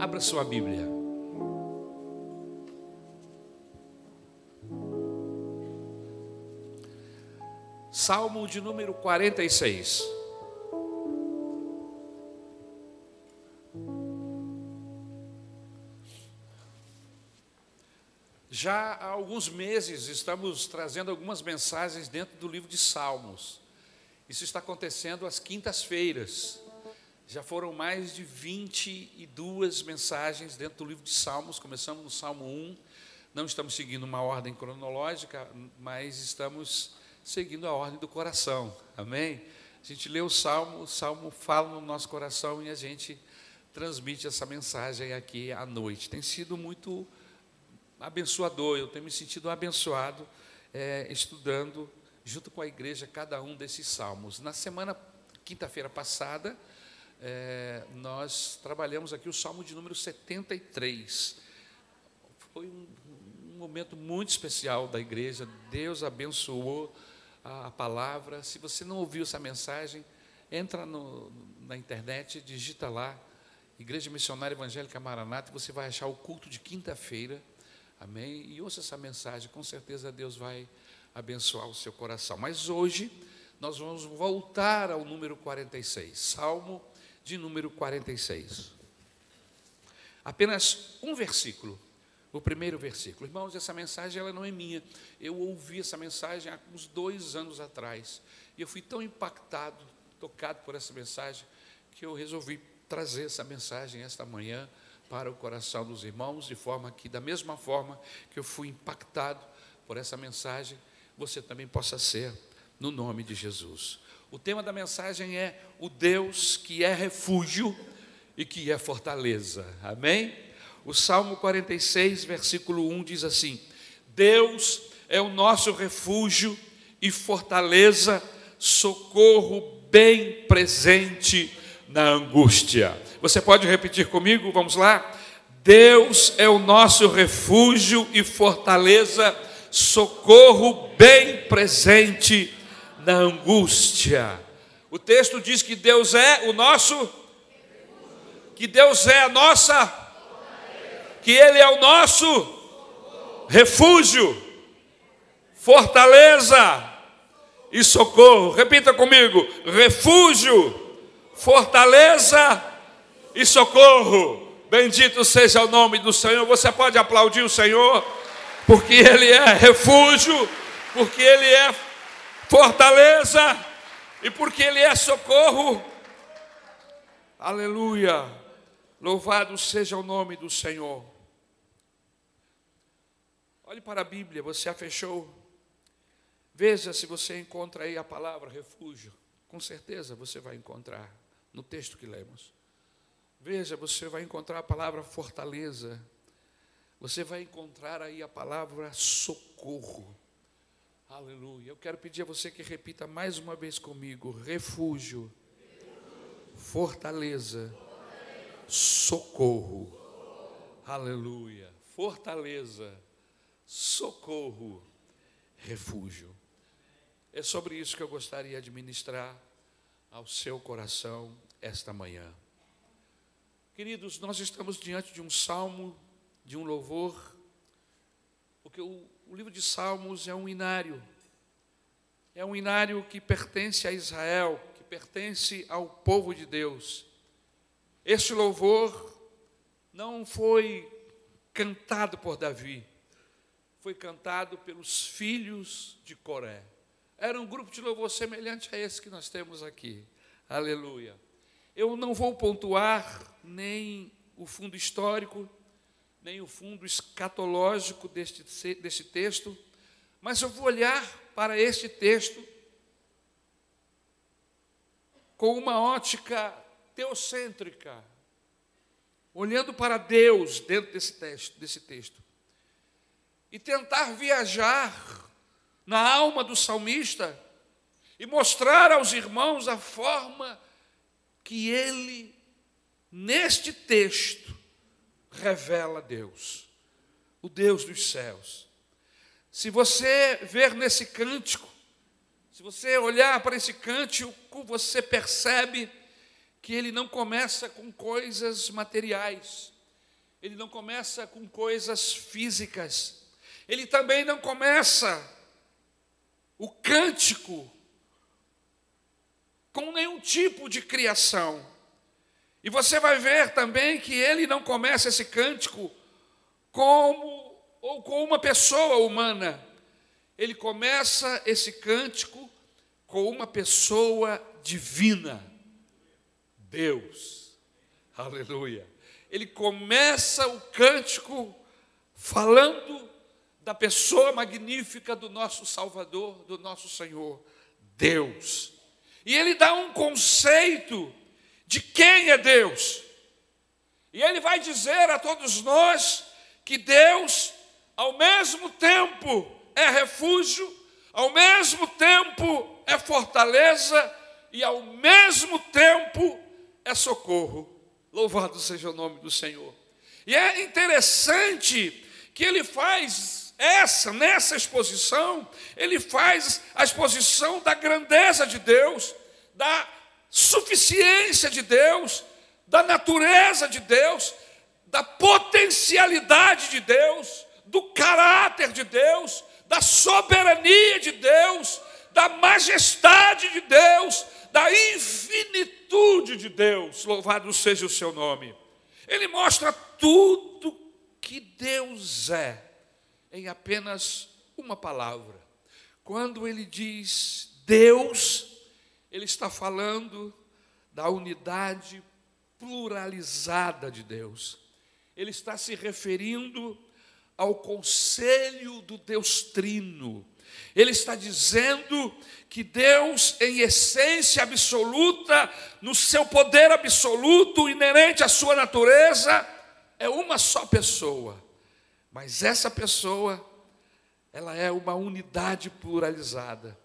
Abra sua Bíblia. Salmo de número 46. Já há alguns meses estamos trazendo algumas mensagens dentro do livro de Salmos. Isso está acontecendo às quintas-feiras. Já foram mais de 22 mensagens dentro do livro de Salmos. Começamos no Salmo 1. Não estamos seguindo uma ordem cronológica, mas estamos seguindo a ordem do coração. Amém? A gente lê o Salmo, o Salmo fala no nosso coração e a gente transmite essa mensagem aqui à noite. Tem sido muito abençoador, eu tenho me sentido abençoado é, estudando junto com a igreja cada um desses salmos. Na semana, quinta-feira passada, é, nós trabalhamos aqui o salmo de número 73. Foi um, um momento muito especial da igreja, Deus abençoou a, a palavra. Se você não ouviu essa mensagem, entra no, na internet, digita lá, Igreja Missionária Evangélica Maranata, e você vai achar o culto de quinta-feira Amém? E ouça essa mensagem, com certeza Deus vai abençoar o seu coração. Mas hoje nós vamos voltar ao número 46, Salmo de número 46. Apenas um versículo, o primeiro versículo. Irmãos, essa mensagem ela não é minha. Eu ouvi essa mensagem há uns dois anos atrás. E eu fui tão impactado, tocado por essa mensagem, que eu resolvi trazer essa mensagem esta manhã para o coração dos irmãos, de forma que, da mesma forma que eu fui impactado por essa mensagem, você também possa ser, no nome de Jesus. O tema da mensagem é o Deus que é refúgio e que é fortaleza. Amém? O Salmo 46, versículo 1 diz assim: Deus é o nosso refúgio e fortaleza, socorro bem presente na angústia. Você pode repetir comigo? Vamos lá? Deus é o nosso refúgio e fortaleza, socorro bem presente na angústia. O texto diz que Deus é o nosso, que Deus é a nossa, que Ele é o nosso refúgio, fortaleza e socorro. Repita comigo: refúgio fortaleza e socorro. Bendito seja o nome do Senhor. Você pode aplaudir o Senhor, porque Ele é refúgio, porque Ele é fortaleza e porque Ele é socorro. Aleluia. Louvado seja o nome do Senhor. Olhe para a Bíblia, você a fechou. Veja se você encontra aí a palavra refúgio. Com certeza você vai encontrar no texto que lemos. Veja, você vai encontrar a palavra fortaleza, você vai encontrar aí a palavra socorro. Aleluia. Eu quero pedir a você que repita mais uma vez comigo: refúgio, fortaleza, socorro. Aleluia. Fortaleza, socorro, refúgio. É sobre isso que eu gostaria de ministrar ao seu coração esta manhã. Queridos, nós estamos diante de um salmo, de um louvor, porque o, o livro de Salmos é um inário, é um inário que pertence a Israel, que pertence ao povo de Deus. Este louvor não foi cantado por Davi, foi cantado pelos filhos de Coré. Era um grupo de louvor semelhante a esse que nós temos aqui. Aleluia. Eu não vou pontuar nem o fundo histórico, nem o fundo escatológico deste, deste texto, mas eu vou olhar para este texto com uma ótica teocêntrica, olhando para Deus dentro desse texto, desse texto, e tentar viajar na alma do salmista e mostrar aos irmãos a forma que ele, neste texto, revela Deus, o Deus dos céus. Se você ver nesse cântico, se você olhar para esse cântico, você percebe que ele não começa com coisas materiais, ele não começa com coisas físicas, ele também não começa o cântico com nenhum tipo de criação. E você vai ver também que ele não começa esse cântico como ou com uma pessoa humana. Ele começa esse cântico com uma pessoa divina. Deus. Aleluia. Ele começa o cântico falando da pessoa magnífica do nosso Salvador, do nosso Senhor, Deus. E ele dá um conceito de quem é Deus. E ele vai dizer a todos nós que Deus, ao mesmo tempo, é refúgio, ao mesmo tempo é fortaleza e ao mesmo tempo é socorro. Louvado seja o nome do Senhor. E é interessante que ele faz essa, nessa exposição, ele faz a exposição da grandeza de Deus, da suficiência de Deus, da natureza de Deus, da potencialidade de Deus, do caráter de Deus, da soberania de Deus, da majestade de Deus, da infinitude de Deus. Louvado seja o seu nome. Ele mostra tudo que Deus é em apenas uma palavra. Quando ele diz Deus, ele está falando da unidade pluralizada de Deus. Ele está se referindo ao conselho do Deus Trino. Ele está dizendo que Deus, em essência absoluta, no seu poder absoluto, inerente à sua natureza, é uma só pessoa. Mas essa pessoa, ela é uma unidade pluralizada,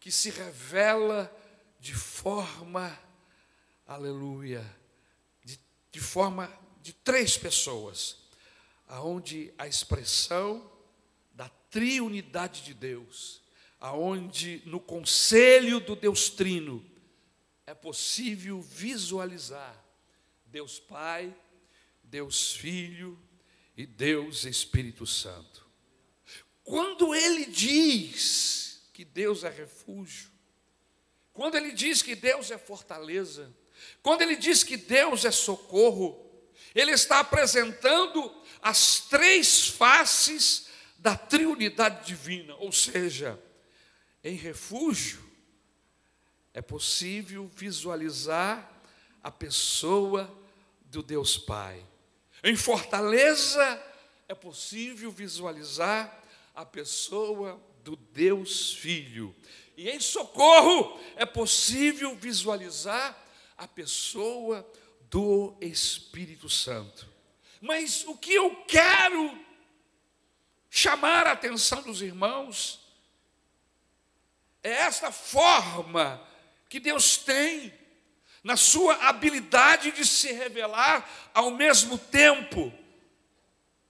que se revela de forma, aleluia, de, de forma de três pessoas, aonde a expressão da triunidade de Deus, aonde no conselho do Deus Trino é possível visualizar Deus Pai, Deus Filho e Deus Espírito Santo. Quando ele diz que Deus é refúgio, quando ele diz que Deus é fortaleza, quando ele diz que Deus é socorro, ele está apresentando as três faces da triunidade divina, ou seja, em refúgio é possível visualizar a pessoa do Deus Pai. Em fortaleza é possível visualizar a pessoa do Deus Filho. E em socorro é possível visualizar a pessoa do Espírito Santo. Mas o que eu quero chamar a atenção dos irmãos é esta forma que Deus tem na sua habilidade de se revelar ao mesmo tempo.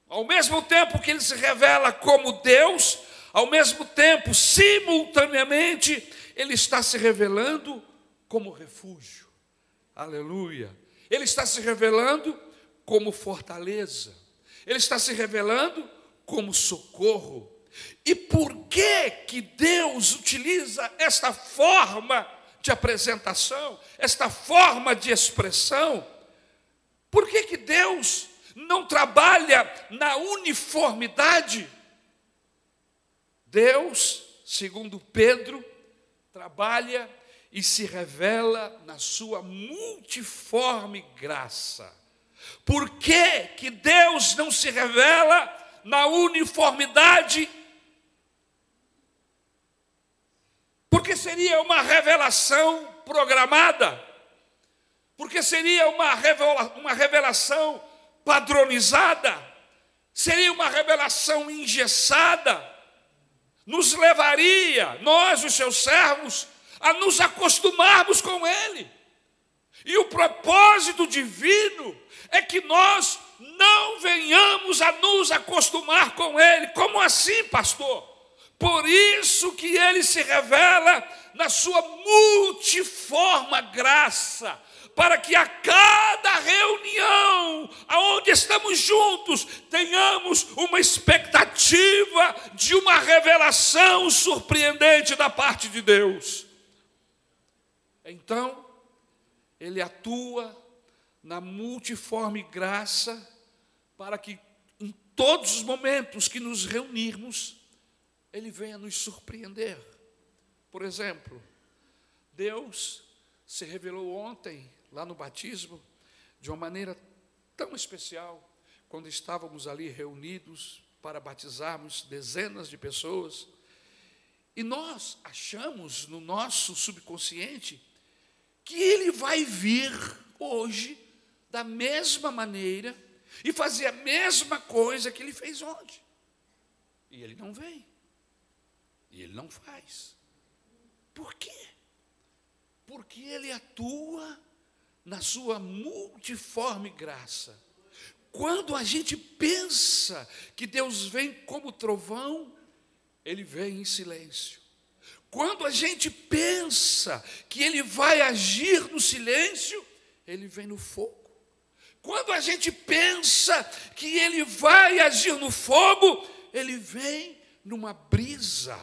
Ao mesmo tempo que ele se revela como Deus, ao mesmo tempo, simultaneamente, ele está se revelando como refúgio. Aleluia. Ele está se revelando como fortaleza. Ele está se revelando como socorro. E por que que Deus utiliza esta forma de apresentação, esta forma de expressão? Por que que Deus não trabalha na uniformidade? Deus, segundo Pedro, trabalha e se revela na sua multiforme graça. Por que, que Deus não se revela na uniformidade? Porque seria uma revelação programada, porque seria uma, revela, uma revelação padronizada, seria uma revelação engessada nos levaria, nós, os seus servos, a nos acostumarmos com Ele. E o propósito divino é que nós não venhamos a nos acostumar com Ele. Como assim, pastor? Por isso que Ele se revela na sua multiforme graça, para que a cada reunião, aonde onde estamos juntos, tenhamos uma expectativa de uma revelação surpreendente da parte de Deus. Então, Ele atua na multiforme graça para que em todos os momentos que nos reunirmos, Ele venha nos surpreender. Por exemplo, Deus se revelou ontem, lá no batismo, de uma maneira tão especial, quando estávamos ali reunidos para batizarmos dezenas de pessoas, e nós achamos no nosso subconsciente que ele vai vir hoje da mesma maneira e fazer a mesma coisa que ele fez ontem. E ele não vem. E ele não faz. Por quê? Porque ele atua na sua multiforme graça. Quando a gente pensa que Deus vem como trovão, ele vem em silêncio. Quando a gente pensa que ele vai agir no silêncio, ele vem no fogo. Quando a gente pensa que ele vai agir no fogo, ele vem numa brisa.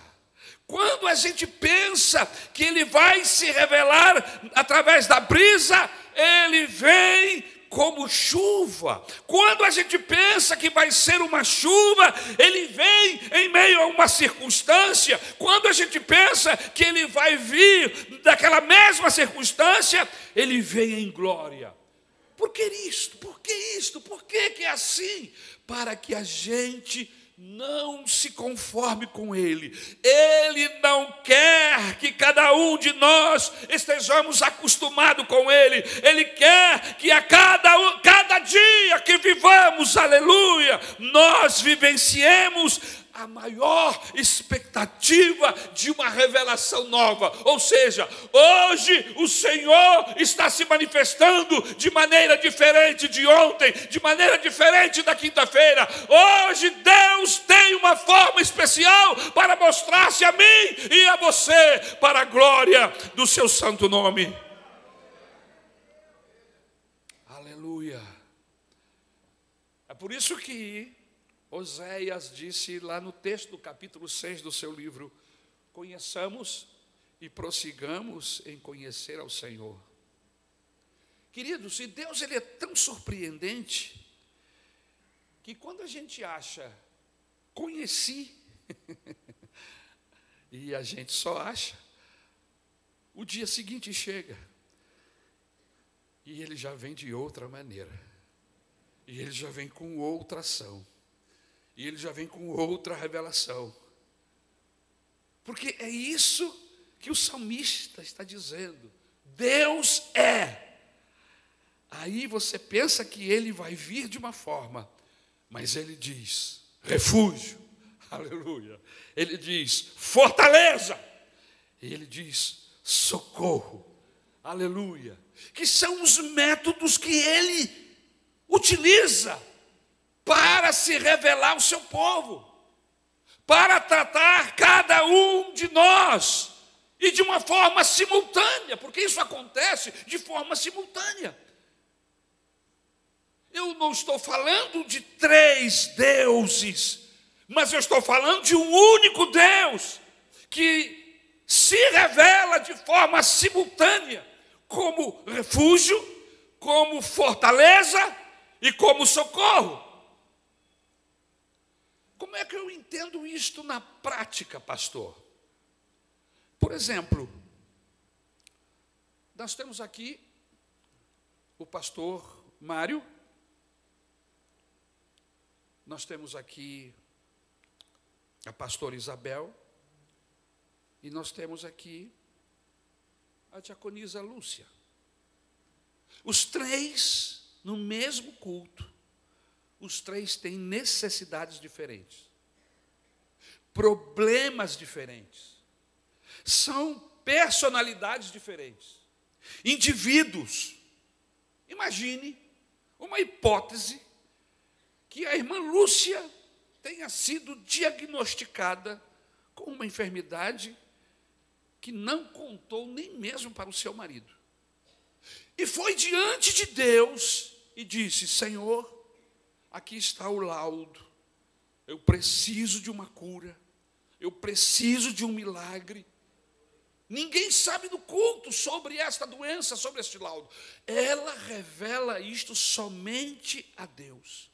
Quando a gente pensa que ele vai se revelar através da brisa, ele vem como chuva. Quando a gente pensa que vai ser uma chuva, ele vem em meio a uma circunstância. Quando a gente pensa que ele vai vir daquela mesma circunstância, ele vem em glória. Por que isto? Por que isto? Por que, que é assim? Para que a gente não se conforme com Ele. Ele não quer que cada um de nós estejamos acostumados com Ele. Ele quer que a cada, cada dia que vivamos, aleluia, nós vivenciemos a maior expectativa de uma revelação nova. Ou seja, hoje o Senhor está se manifestando de maneira diferente de ontem, de maneira diferente da quinta-feira. Hoje Deus tem uma forma especial para mostrar-se a mim e a você, para a glória do seu santo nome. Aleluia. É por isso que Oséias disse lá no texto do capítulo 6 do seu livro: conheçamos e prossigamos em conhecer ao Senhor. Queridos, e Deus ele é tão surpreendente que quando a gente acha conheci e a gente só acha, o dia seguinte chega e ele já vem de outra maneira. E ele já vem com outra ação. E ele já vem com outra revelação. Porque é isso que o salmista está dizendo. Deus é. Aí você pensa que ele vai vir de uma forma, mas ele diz: refúgio, aleluia. Ele diz: fortaleza. Ele diz: socorro, aleluia. Que são os métodos que ele utiliza para se revelar ao seu povo, para tratar cada um de nós e de uma forma simultânea, porque isso acontece de forma simultânea. Eu não estou falando de três deuses, mas eu estou falando de um único Deus que se revela de forma simultânea como refúgio, como fortaleza e como socorro. Como é que eu entendo isto na prática, pastor? Por exemplo, nós temos aqui o pastor Mário, nós temos aqui a pastora Isabel, e nós temos aqui a diaconisa Lúcia. Os três no mesmo culto os três têm necessidades diferentes, problemas diferentes, são personalidades diferentes, indivíduos. Imagine uma hipótese que a irmã Lúcia tenha sido diagnosticada com uma enfermidade que não contou nem mesmo para o seu marido. E foi diante de Deus e disse: Senhor, aqui está o laudo. Eu preciso de uma cura. Eu preciso de um milagre. Ninguém sabe do culto sobre esta doença, sobre este laudo. Ela revela isto somente a Deus.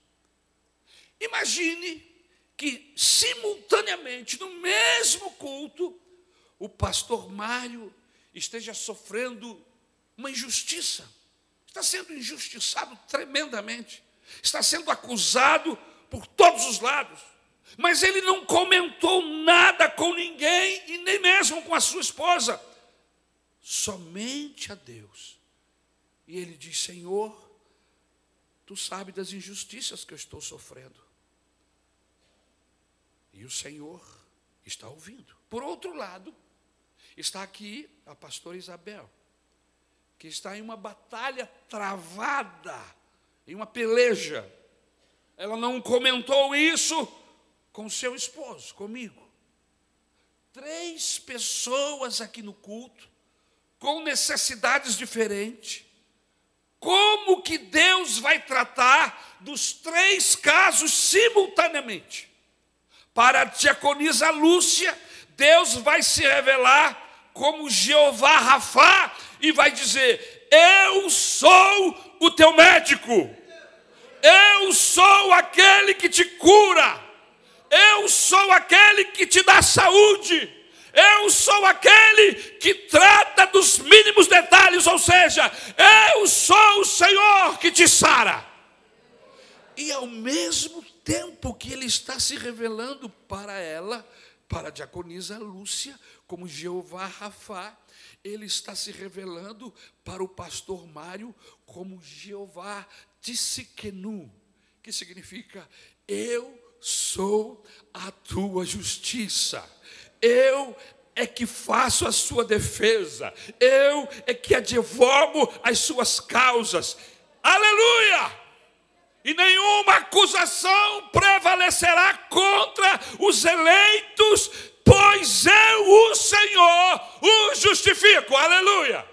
Imagine que, simultaneamente, no mesmo culto, o pastor Mário esteja sofrendo uma injustiça. Está sendo injustiçado tremendamente. Está sendo acusado por todos os lados. Mas ele não comentou nada com ninguém e nem mesmo com a sua esposa. Somente a Deus. E ele diz: Senhor, tu sabes das injustiças que eu estou sofrendo. E o Senhor está ouvindo. Por outro lado, está aqui a pastora Isabel, que está em uma batalha travada, em uma peleja. Ela não comentou isso com seu esposo, comigo. Três pessoas aqui no culto, com necessidades diferentes. Como que Deus vai tratar dos três casos simultaneamente? Para a diaconisa Lúcia, Deus vai se revelar como Jeová Rafá e vai dizer: Eu sou o teu médico, eu sou aquele que te cura. Eu sou aquele que te dá saúde. Eu sou aquele que trata dos mínimos detalhes, ou seja, eu sou o Senhor que te sara. E ao mesmo tempo que ele está se revelando para ela, para a diaconisa Lúcia, como Jeová Rafá, ele está se revelando para o pastor Mário como Jeová Tissiquenu, que significa eu sou a tua justiça. Eu é que faço a sua defesa. Eu é que advogo as suas causas. Aleluia! E nenhuma acusação prevalecerá contra os eleitos, pois eu, o Senhor, os justifico. Aleluia!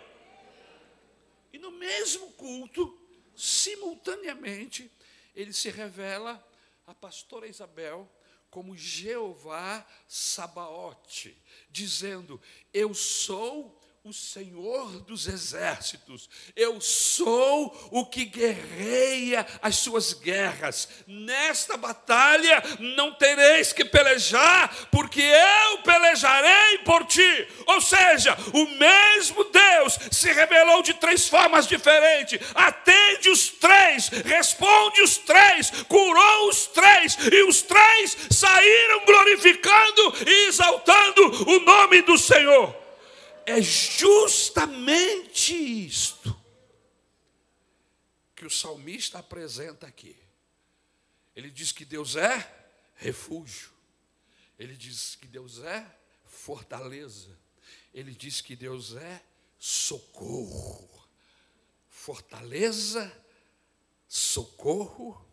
E no mesmo culto, simultaneamente, ele se revela a pastora Isabel como Jeová Sabaote, dizendo: Eu sou o Senhor dos exércitos, eu sou o que guerreia as suas guerras. Nesta batalha não tereis que pelejar, porque eu pelejarei por ti. Ou seja, o mesmo Deus se revelou de três formas diferentes, atende os três, responde os três, curou os três, e os três saíram glorificando e exaltando o nome do Senhor é justamente isto que o salmista apresenta aqui. Ele diz que Deus é refúgio, ele diz que Deus é fortaleza, ele diz que Deus é socorro. Fortaleza, socorro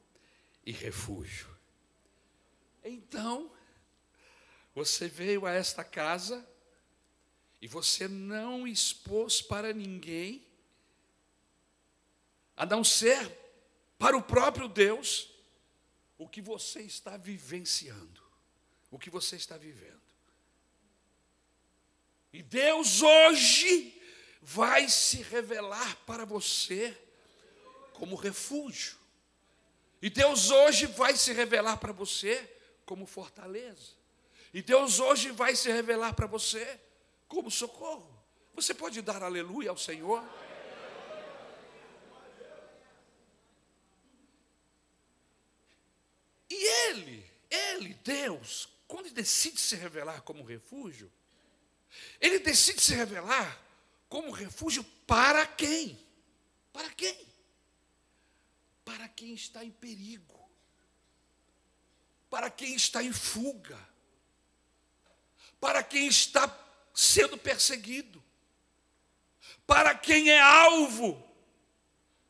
e refúgio. Então, você veio a esta casa e você não expôs para ninguém, a não ser para o próprio Deus, o que você está vivenciando, o que você está vivendo. E Deus hoje vai se revelar para você como refúgio. E Deus hoje vai se revelar para você como fortaleza. E Deus hoje vai se revelar para você como socorro. Você pode dar aleluia ao Senhor? E Ele, Ele, Deus, quando decide se revelar como refúgio, Ele decide se revelar como refúgio para quem? Para quem? Para quem está em perigo, para quem está em fuga, para quem está sendo perseguido, para quem é alvo,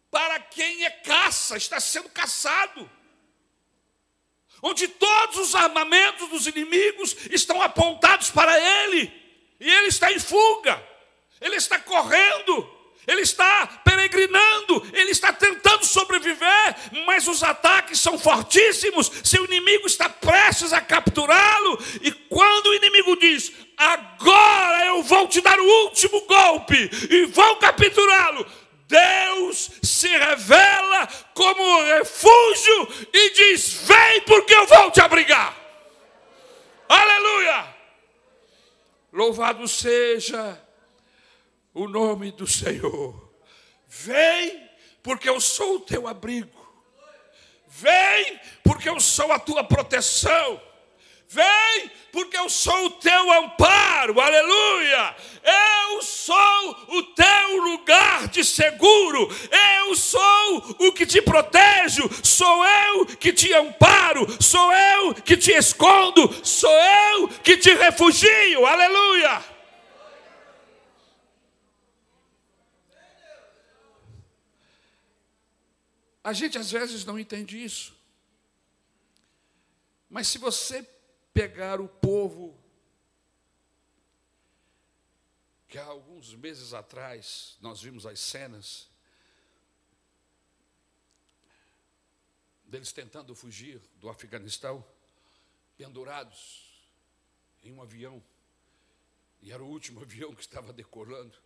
para quem é caça, está sendo caçado, onde todos os armamentos dos inimigos estão apontados para ele, e ele está em fuga, ele está correndo, ele está peregrinando, ele está tentando sobreviver, mas os ataques são fortíssimos. Seu inimigo está prestes a capturá-lo, e quando o inimigo diz: Agora eu vou te dar o último golpe e vou capturá-lo. Deus se revela como refúgio e diz: Vem, porque eu vou te abrigar. Aleluia! Louvado seja o nome do Senhor. Vem, porque eu sou o teu abrigo. Vem, porque eu sou a tua proteção. Vem, porque eu sou o teu amparo, aleluia. Eu sou o teu lugar de seguro. Eu sou o que te protejo. Sou eu que te amparo. Sou eu que te escondo. Sou eu que te refugio, aleluia. A gente às vezes não entende isso. Mas se você pegar o povo que há alguns meses atrás nós vimos as cenas deles tentando fugir do Afeganistão, pendurados em um avião, e era o último avião que estava decolando.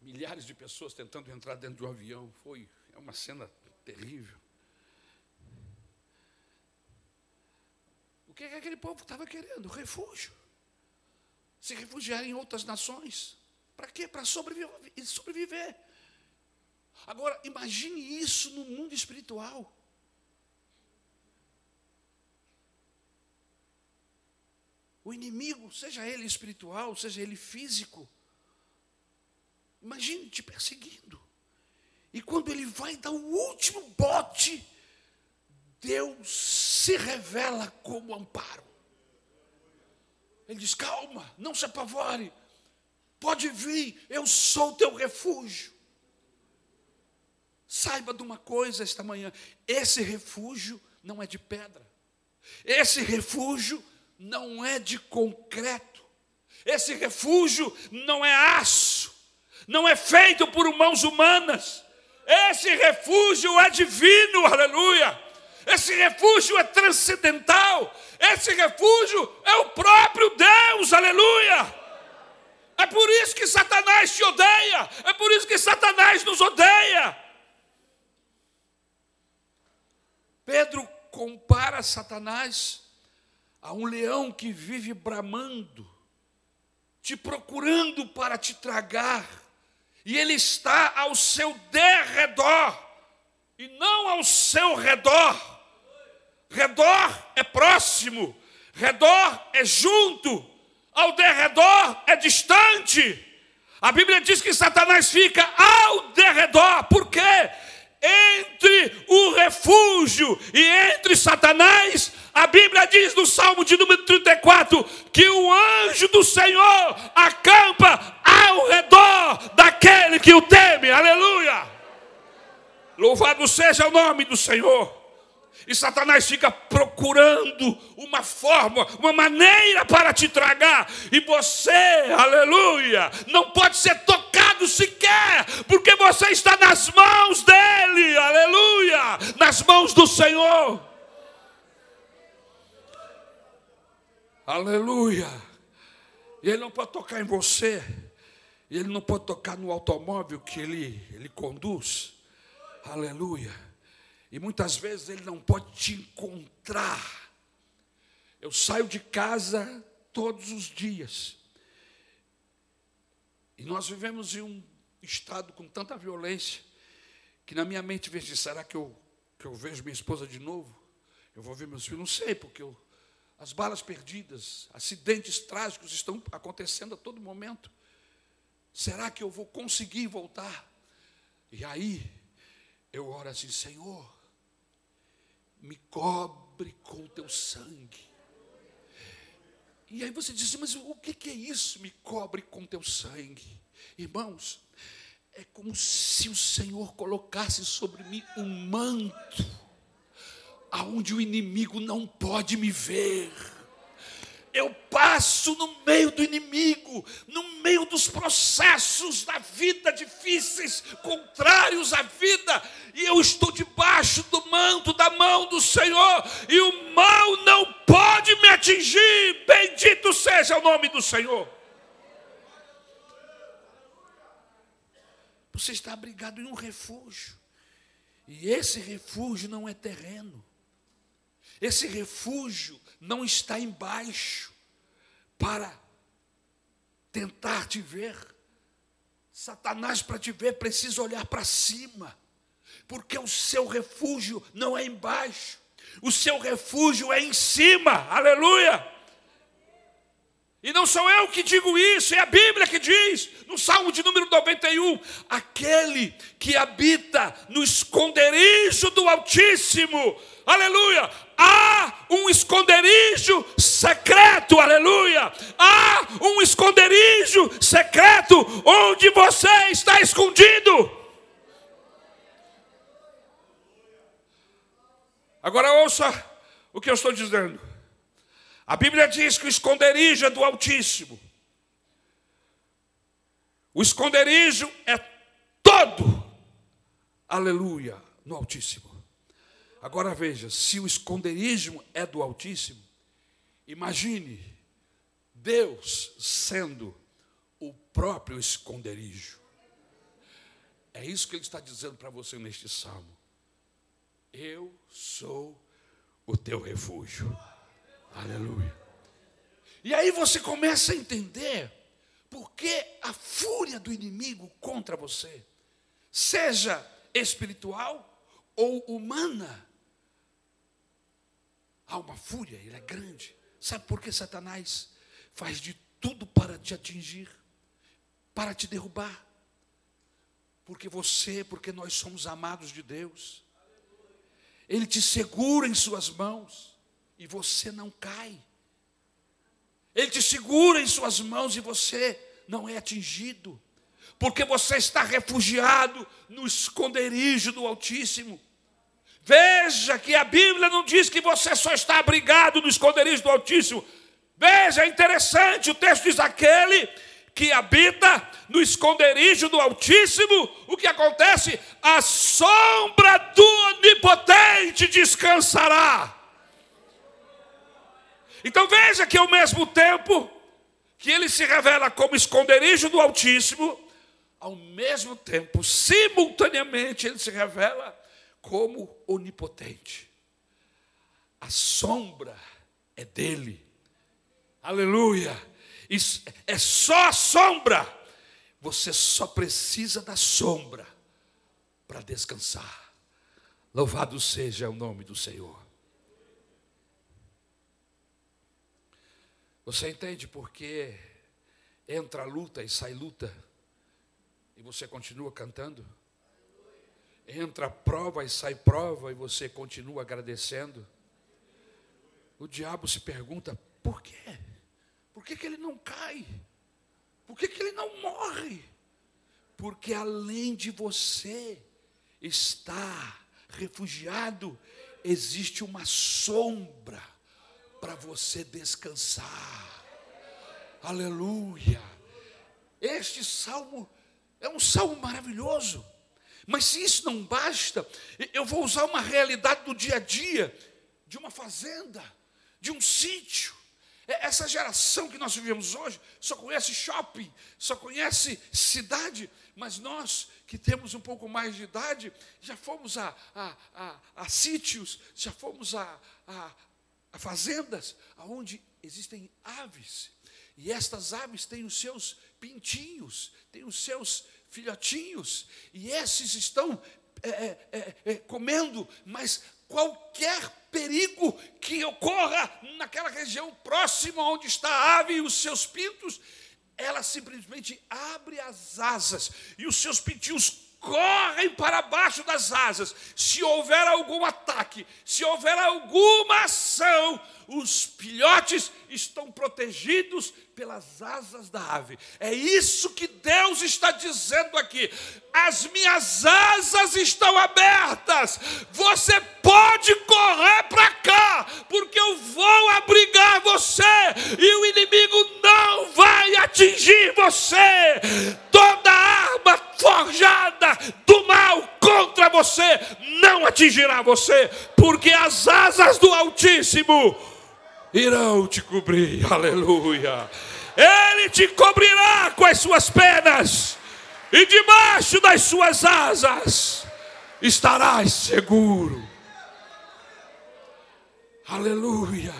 Milhares de pessoas tentando entrar dentro de um avião, foi é uma cena terrível. O que, é que aquele povo estava querendo? Refúgio. Se refugiar em outras nações. Para quê? Para sobreviver, sobreviver. Agora, imagine isso no mundo espiritual. O inimigo, seja ele espiritual, seja ele físico, imagine te perseguindo. E quando ele vai dar o último bote, Deus se revela como amparo. Ele diz: calma, não se apavore, pode vir, eu sou teu refúgio. Saiba de uma coisa esta manhã: esse refúgio não é de pedra, esse refúgio não é de concreto, esse refúgio não é aço, não é feito por mãos humanas, esse refúgio é divino, aleluia. Esse refúgio é transcendental. Esse refúgio é o próprio Deus, aleluia. É por isso que Satanás te odeia. É por isso que Satanás nos odeia. Pedro compara Satanás a um leão que vive bramando, te procurando para te tragar e ele está ao seu derredor, e não ao seu redor. Redor é próximo, redor é junto, ao derredor é distante. A Bíblia diz que Satanás fica ao derredor, por quê? Entre o refúgio e entre Satanás, a Bíblia diz no Salmo de número 34 que o anjo do Senhor acampa ao redor daquele que o teme. Aleluia! Louvado seja o nome do Senhor. E Satanás fica procurando uma forma, uma maneira para te tragar. E você, aleluia, não pode ser tocado sequer, porque você está nas mãos dele, aleluia, nas mãos do Senhor. Aleluia. E ele não pode tocar em você. Ele não pode tocar no automóvel que ele, ele conduz. Aleluia. E muitas vezes ele não pode te encontrar. Eu saio de casa todos os dias. E nós vivemos em um estado com tanta violência que na minha mente vejo, será que eu, que eu vejo minha esposa de novo? Eu vou ver meus filhos? Não sei, porque eu, as balas perdidas, acidentes trágicos estão acontecendo a todo momento. Será que eu vou conseguir voltar? E aí, eu oro assim, Senhor, me cobre com o teu sangue. E aí você diz, mas o que é isso? Me cobre com teu sangue. Irmãos, é como se o Senhor colocasse sobre mim um manto, aonde o inimigo não pode me ver. Eu passo no meio do inimigo, no meio dos processos da vida difíceis, contrários à vida, e eu estou debaixo do manto da mão do Senhor, e o mal não pode me atingir. Bendito seja o nome do Senhor. Você está abrigado em um refúgio. E esse refúgio não é terreno. Esse refúgio não está embaixo para tentar te ver. Satanás, para te ver, precisa olhar para cima, porque o seu refúgio não é embaixo, o seu refúgio é em cima, aleluia. E não sou eu que digo isso, é a Bíblia que diz, no Salmo de número 91, aquele que habita no esconderijo do Altíssimo, aleluia, há um esconderijo secreto, aleluia, há um esconderijo secreto onde você está escondido. Agora ouça o que eu estou dizendo. A Bíblia diz que o esconderijo é do Altíssimo. O esconderijo é todo, aleluia, no Altíssimo. Agora veja, se o esconderijo é do Altíssimo, imagine Deus sendo o próprio esconderijo. É isso que ele está dizendo para você neste salmo. Eu sou o teu refúgio. Aleluia. E aí você começa a entender por que a fúria do inimigo contra você, seja espiritual ou humana, há uma fúria, ele é grande. Sabe por que Satanás faz de tudo para te atingir, para te derrubar? Porque você, porque nós somos amados de Deus. Ele te segura em suas mãos e você não cai. Ele te segura em suas mãos e você não é atingido, porque você está refugiado no esconderijo do Altíssimo. Veja que a Bíblia não diz que você só está abrigado no esconderijo do Altíssimo. Veja, é interessante, o texto diz aquele que habita no esconderijo do Altíssimo, o que acontece? A sombra do Onipotente descansará. Então veja que ao mesmo tempo que ele se revela como esconderijo do Altíssimo, ao mesmo tempo, simultaneamente, ele se revela como onipotente. A sombra é dele. Aleluia. Isso é só a sombra. Você só precisa da sombra para descansar. Louvado seja o nome do Senhor. Você entende por que entra luta e sai luta e você continua cantando? Entra prova e sai prova e você continua agradecendo? O diabo se pergunta: por quê? Por que, que ele não cai? Por que, que ele não morre? Porque além de você estar refugiado, existe uma sombra para você descansar. Aleluia. Este salmo é um salmo maravilhoso. Mas se isso não basta, eu vou usar uma realidade do dia a dia, de uma fazenda, de um sítio. Essa geração que nós vivemos hoje só conhece shopping, só conhece cidade, mas nós que temos um pouco mais de idade, já fomos a, a, a, a sítios, já fomos a, a, fazendas onde existem aves. E estas aves têm os seus pintinhos, têm os seus filhotinhos, e esses estão é, é, é, é, comendo, mas qualquer perigo que ocorra naquela região próxima onde está a ave e os seus pintos, ela simplesmente abre as asas e os seus pintinhos correm para baixo das asas. Se houver algum ataque, se houver alguma ação, os filhotes estão protegidos pelas asas da ave. É isso que Deus está dizendo aqui. As minhas asas estão abertas. Você pode correr para cá, porque eu vou abrigar você e o inimigo não vai atingir você. Toda arma forjada do mal contra você não atingirá você, porque as asas do Altíssimo irão te cobrir. Aleluia. Ele te cobrirá com as suas penas, e debaixo das suas asas estarás seguro. Aleluia.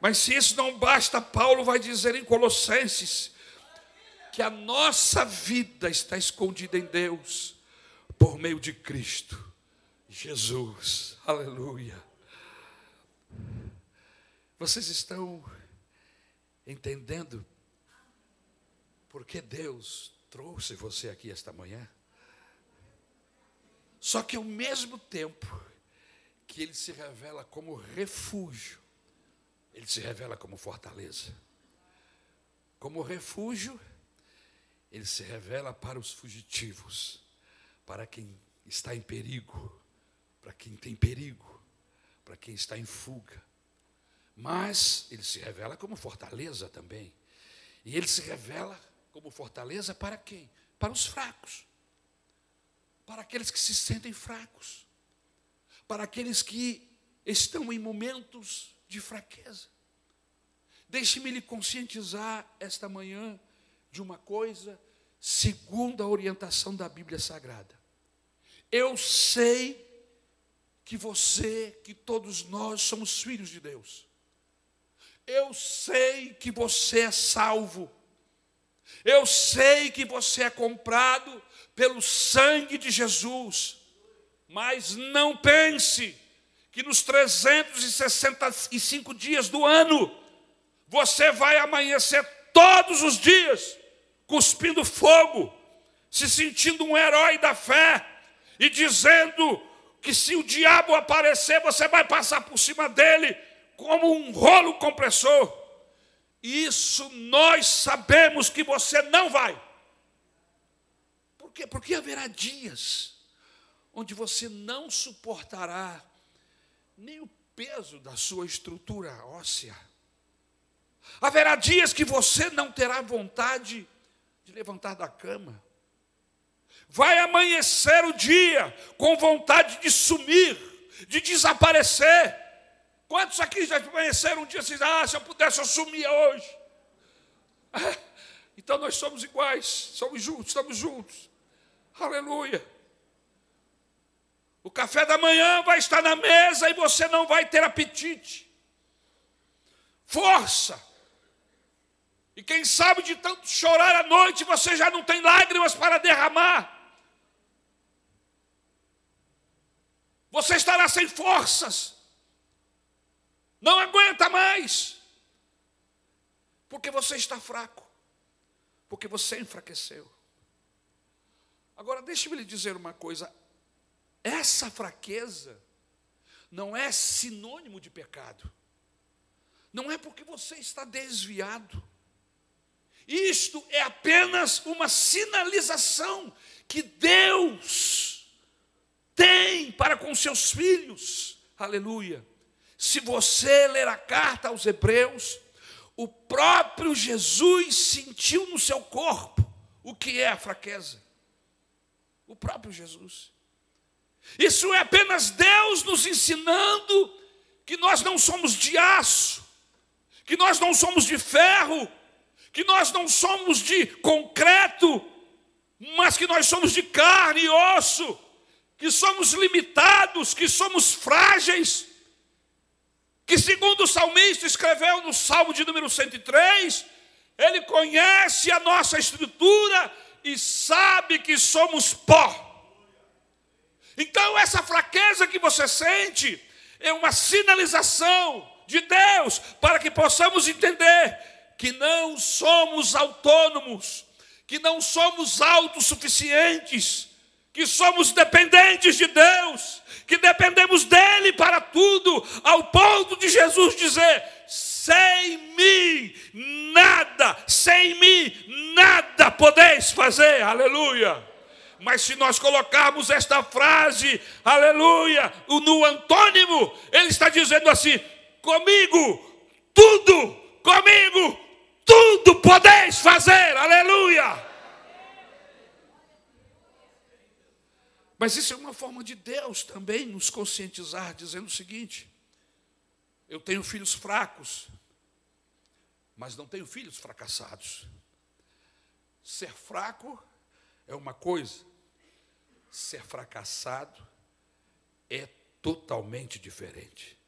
Mas se isso não basta, Paulo vai dizer em Colossenses que a nossa vida está escondida em Deus por meio de Cristo Jesus. Aleluia. Vocês estão entendendo por que Deus trouxe você aqui esta manhã? Só que ao mesmo tempo que ele se revela como refúgio, ele se revela como fortaleza. Como refúgio, ele se revela para os fugitivos, para quem está em perigo, para quem tem perigo, para quem está em fuga. Mas ele se revela como fortaleza também. E ele se revela como fortaleza para quem? Para os fracos. Para aqueles que se sentem fracos. Para aqueles que estão em momentos de fraqueza. Deixe-me lhe conscientizar esta manhã de uma coisa, segundo a orientação da Bíblia Sagrada. Eu sei que você, que todos nós somos filhos de Deus. Eu sei que você é salvo. Eu sei que você é comprado pelo sangue de Jesus. Mas não pense que nos 365 dias do ano você vai amanhecer todos os dias cuspindo fogo, se sentindo um herói da fé e dizendo que se o diabo aparecer, você vai passar por cima dele como um rolo compressor. Isso nós sabemos que você não vai. Por quê? Porque haverá dias onde você não suportará nem o peso da sua estrutura óssea. Haverá dias que você não terá vontade de levantar da cama. Vai amanhecer o dia com vontade de sumir, de desaparecer. Quantos aqui já amanheceram um dia assim, ah, se eu pudesse eu sumia hoje. Ah, então nós somos iguais, somos juntos, estamos juntos. Aleluia. O café da manhã vai estar na mesa e você não vai ter apetite. Força. E quem sabe de tanto chorar à noite, você já não tem lágrimas para derramar. Você estará sem forças não aguenta mais, porque você está fraco, porque você enfraqueceu. Agora, deixe-me lhe dizer uma coisa: essa fraqueza não é sinônimo de pecado, não é porque você está desviado. Isto é apenas uma sinalização que Deus tem para com seus filhos. Aleluia. Se você ler a carta aos Hebreus, o próprio Jesus sentiu no seu corpo o que é a fraqueza. O próprio Jesus. Isso é apenas Deus nos ensinando que nós não somos de aço, que nós não somos de ferro, que nós não somos de concreto, mas que nós somos de carne e osso, que somos limitados, que somos frágeis que, segundo o salmista escreveu no Salmo de número 103, ele conhece a nossa estrutura e sabe que somos pó. Então, essa fraqueza que você sente é uma sinalização de Deus para que possamos entender que não somos autônomos, que não somos autossuficientes, que somos dependentes de Deus, que dependemos dele para tudo, ao ponto de Jesus dizer: sem mim nada, sem mim nada podeis fazer, aleluia. Mas se nós colocarmos esta frase, aleluia, no antônimo, ele está dizendo assim: comigo, tudo, comigo, tudo podeis fazer, aleluia. Mas isso é uma forma de Deus também nos conscientizar, dizendo o seguinte: eu tenho filhos fracos, mas não tenho filhos fracassados. Ser fraco é uma coisa, ser fracassado é totalmente diferente.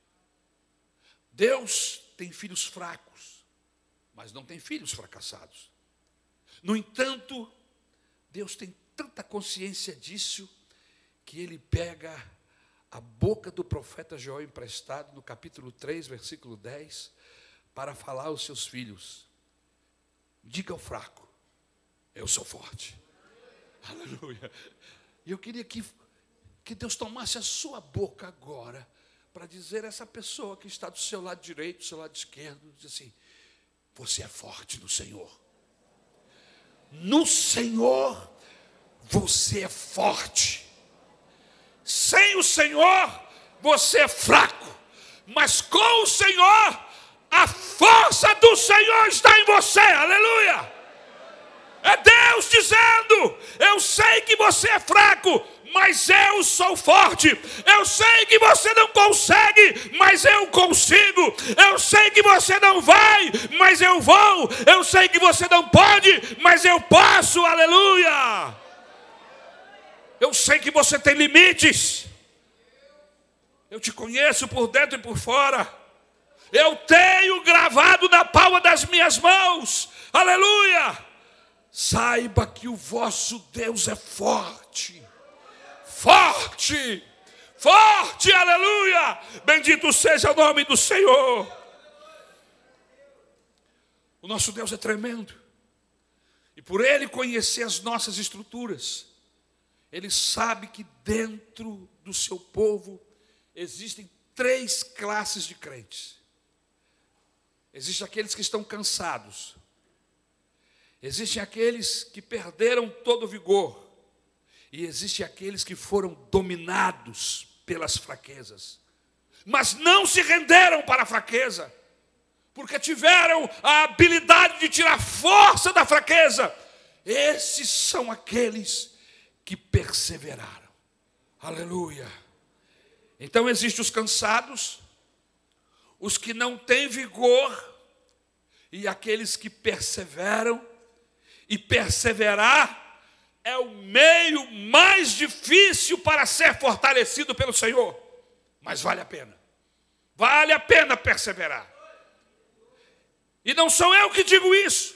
Deus tem filhos fracos, mas não tem filhos fracassados. No entanto, Deus tem tanta consciência disso que ele pega a boca do profeta Joel emprestado no capítulo 3, versículo 10, para falar aos seus filhos: diga ao fraco, eu sou forte. Aleluia. E eu queria que, que Deus tomasse a sua boca agora para dizer a essa pessoa que está do seu lado direito, do seu lado esquerdo, diz assim: você é forte no Senhor. No Senhor você é forte. Sem o Senhor você é fraco, mas com o Senhor a força do Senhor está em você. Aleluia! É Deus dizendo: Eu sei que você é fraco, mas eu sou forte. Eu sei que você não consegue, mas eu consigo. Eu sei que você não vai, mas eu vou. Eu sei que você não pode, mas eu posso. Aleluia! Eu sei que você tem limites. Eu te conheço por dentro e por fora. Eu tenho gravado na palma das minhas mãos. Aleluia! Saiba que o vosso Deus é forte. Forte! Forte, aleluia! Bendito seja o nome do Senhor. O nosso Deus é tremendo. E por ele conhecer as nossas estruturas, ele sabe que dentro do seu povo existem três classes de crentes. Existem aqueles que estão cansados, Existem aqueles que perderam todo o vigor, e existem aqueles que foram dominados pelas fraquezas, mas não se renderam para a fraqueza, porque tiveram a habilidade de tirar força da fraqueza. Esses são aqueles que perseveraram. Aleluia. Então existem os cansados, os que não têm vigor e aqueles que perseveram e perseverar é o meio mais difícil para ser fortalecido pelo Senhor, mas vale a pena. Vale a pena perseverar. E não sou eu que digo isso.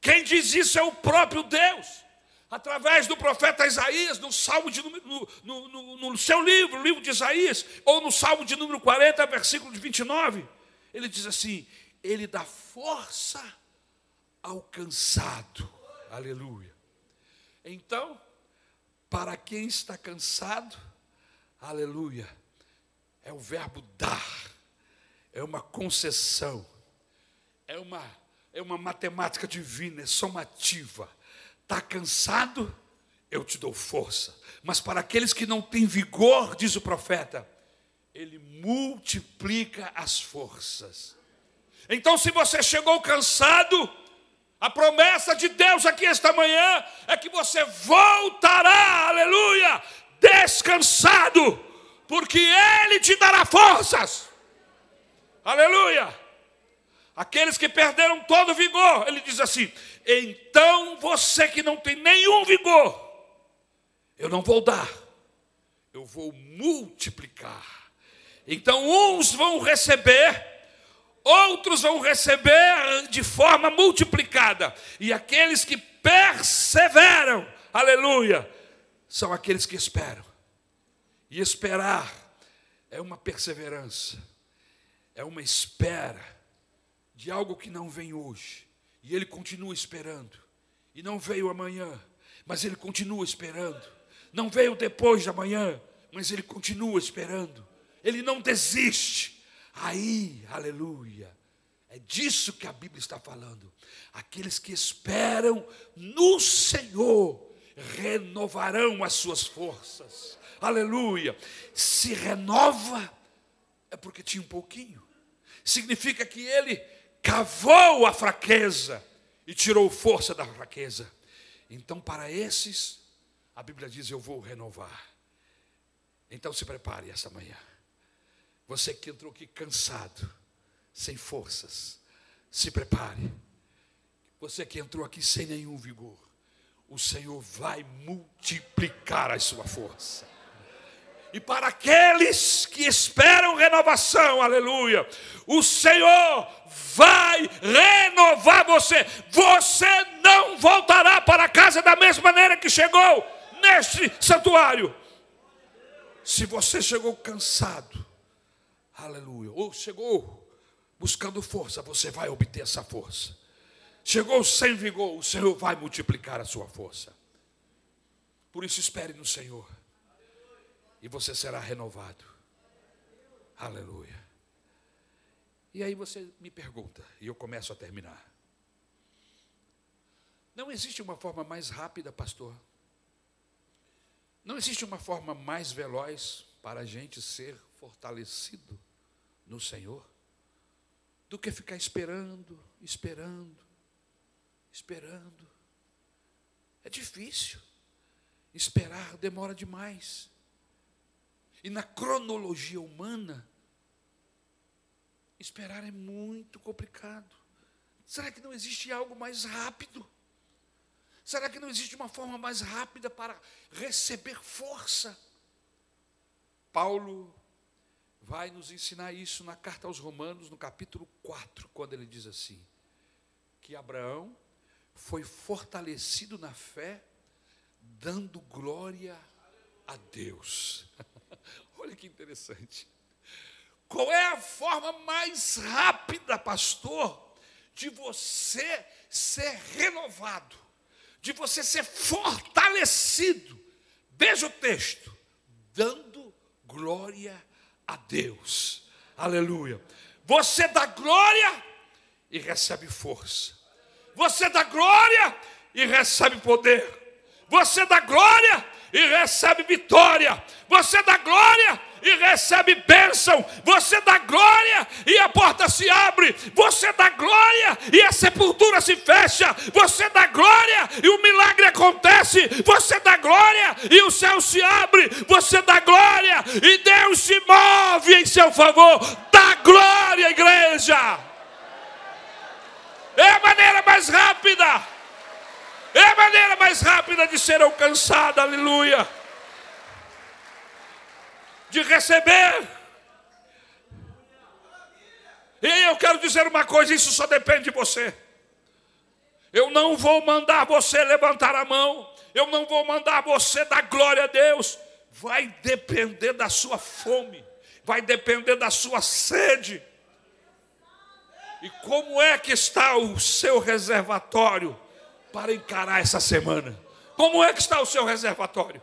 Quem diz isso é o próprio Deus. Através do profeta Isaías, no Salmo de no, no, no, no seu livro, o livro de Isaías, ou no Salmo de número 40, versículo de 29, ele diz assim: Ele dá força alcançado. Aleluia. Então, para quem está cansado, aleluia, é o verbo dar, é uma concessão, é uma, é uma matemática divina, é somativa. Está cansado? Eu te dou força. Mas para aqueles que não têm vigor, diz o profeta, ele multiplica as forças. Então, se você chegou cansado, a promessa de Deus aqui esta manhã é que você voltará, aleluia, descansado, porque Ele te dará forças, aleluia. Aqueles que perderam todo o vigor, Ele diz assim: então você que não tem nenhum vigor, eu não vou dar, eu vou multiplicar. Então uns vão receber outros vão receber de forma multiplicada, e aqueles que perseveram, aleluia, são aqueles que esperam. E esperar é uma perseverança, é uma espera de algo que não vem hoje, e ele continua esperando, e não veio amanhã, mas ele continua esperando, não veio depois de amanhã, mas ele continua esperando, ele não desiste Aí, aleluia. É disso que a Bíblia está falando. Aqueles que esperam no Senhor renovarão as suas forças. Aleluia. Se renova é porque tinha um pouquinho. Significa que ele cavou a fraqueza e tirou força da fraqueza. Então, para esses, a Bíblia diz: Eu vou renovar. Então se prepare essa manhã. Você que entrou aqui cansado, sem forças, se prepare. Você que entrou aqui sem nenhum vigor, o Senhor vai multiplicar a sua força. E para aqueles que esperam renovação, aleluia, o Senhor vai renovar você. Você não voltará para casa da mesma maneira que chegou neste santuário. Se você chegou cansado, aleluia, ou chegou buscando força, você vai obter essa força. Chegou sem vigor, o Senhor vai multiplicar a sua força. Por isso, espere no Senhor, e você será renovado. Aleluia. E aí você me pergunta, e eu começo a terminar. Não existe uma forma mais rápida, pastor, não existe uma forma mais veloz para a gente ser fortalecido no Senhor do que ficar esperando, esperando, esperando. É difícil. Esperar demora demais. E na cronologia humana, esperar é muito complicado. Será que não existe algo mais rápido? Será que não existe uma forma mais rápida para receber força? Paulo vai nos ensinar isso na carta aos Romanos, no capítulo 4, quando ele diz assim: que Abraão foi fortalecido na fé, dando glória a Deus. Olha que interessante. Qual é a forma mais rápida, pastor, de você ser renovado? de você ser fortalecido. Veja o texto, dando glória a Deus. Aleluia. Você dá glória e recebe força. Você dá glória e recebe poder. Você dá glória e recebe vitória. Você dá glória e recebe bênção. Você dá glória e a porta se abre. Você dá glória e a sepultura se fecha. Você dá glória e o milagre acontece. Você dá glória e o céu se abre. Você dá glória e Deus se move em seu favor. Dá glória, igreja. É a maneira mais rápida. É a maneira mais rápida de ser alcançada, aleluia de receber. E eu quero dizer uma coisa: isso só depende de você. Eu não vou mandar você levantar a mão, eu não vou mandar você dar glória a Deus. Vai depender da sua fome, vai depender da sua sede. E como é que está o seu reservatório para encarar essa semana? Como é que está o seu reservatório?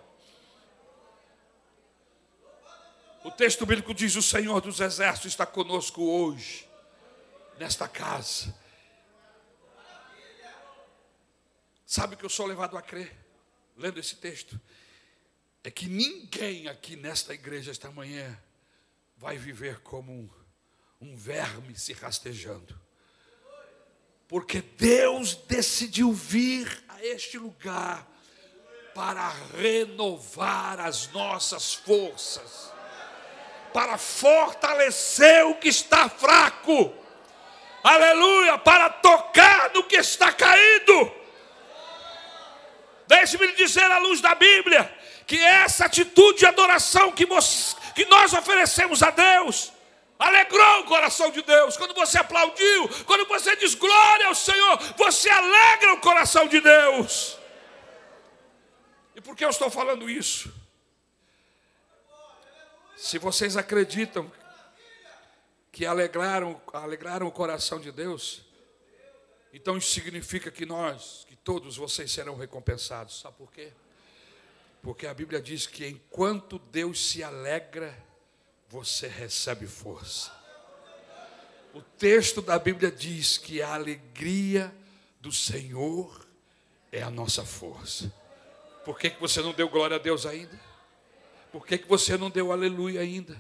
O texto bíblico diz: O Senhor dos Exércitos está conosco hoje, nesta casa. Sabe o que eu sou levado a crer, lendo esse texto? É que ninguém aqui nesta igreja esta manhã vai viver como um, um verme se rastejando. Porque Deus decidiu vir a este lugar para renovar as nossas forças para fortalecer o que está fraco, aleluia, para tocar no que está caído. Deixe-me dizer à luz da Bíblia que essa atitude de adoração que nós oferecemos a Deus, alegrou o coração de Deus. Quando você aplaudiu, quando você diz glória ao Senhor, você alegra o coração de Deus. E por que eu estou falando isso? Se vocês acreditam que alegraram, alegraram o coração de Deus, então isso significa que nós, que todos vocês serão recompensados. Sabe por quê? Porque a Bíblia diz que enquanto Deus se alegra, você recebe força. O texto da Bíblia diz que a alegria do Senhor é a nossa força. Por que, que você não deu glória a Deus ainda? Por que, que você não deu aleluia ainda?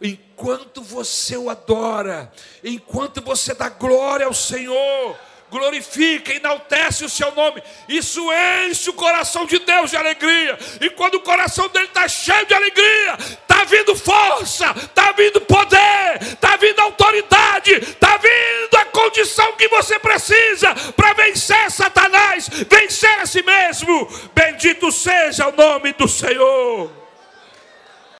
Enquanto você o adora, enquanto você dá glória ao Senhor, glorifica, enaltece o seu nome. Isso enche o coração de Deus de alegria. E quando o coração dele está cheio de alegria, está vindo força, está vindo poder, está vindo autoridade, está vindo a condição que você precisa para vencer Satanás, vencer a si mesmo. Bendito seja o nome do Senhor.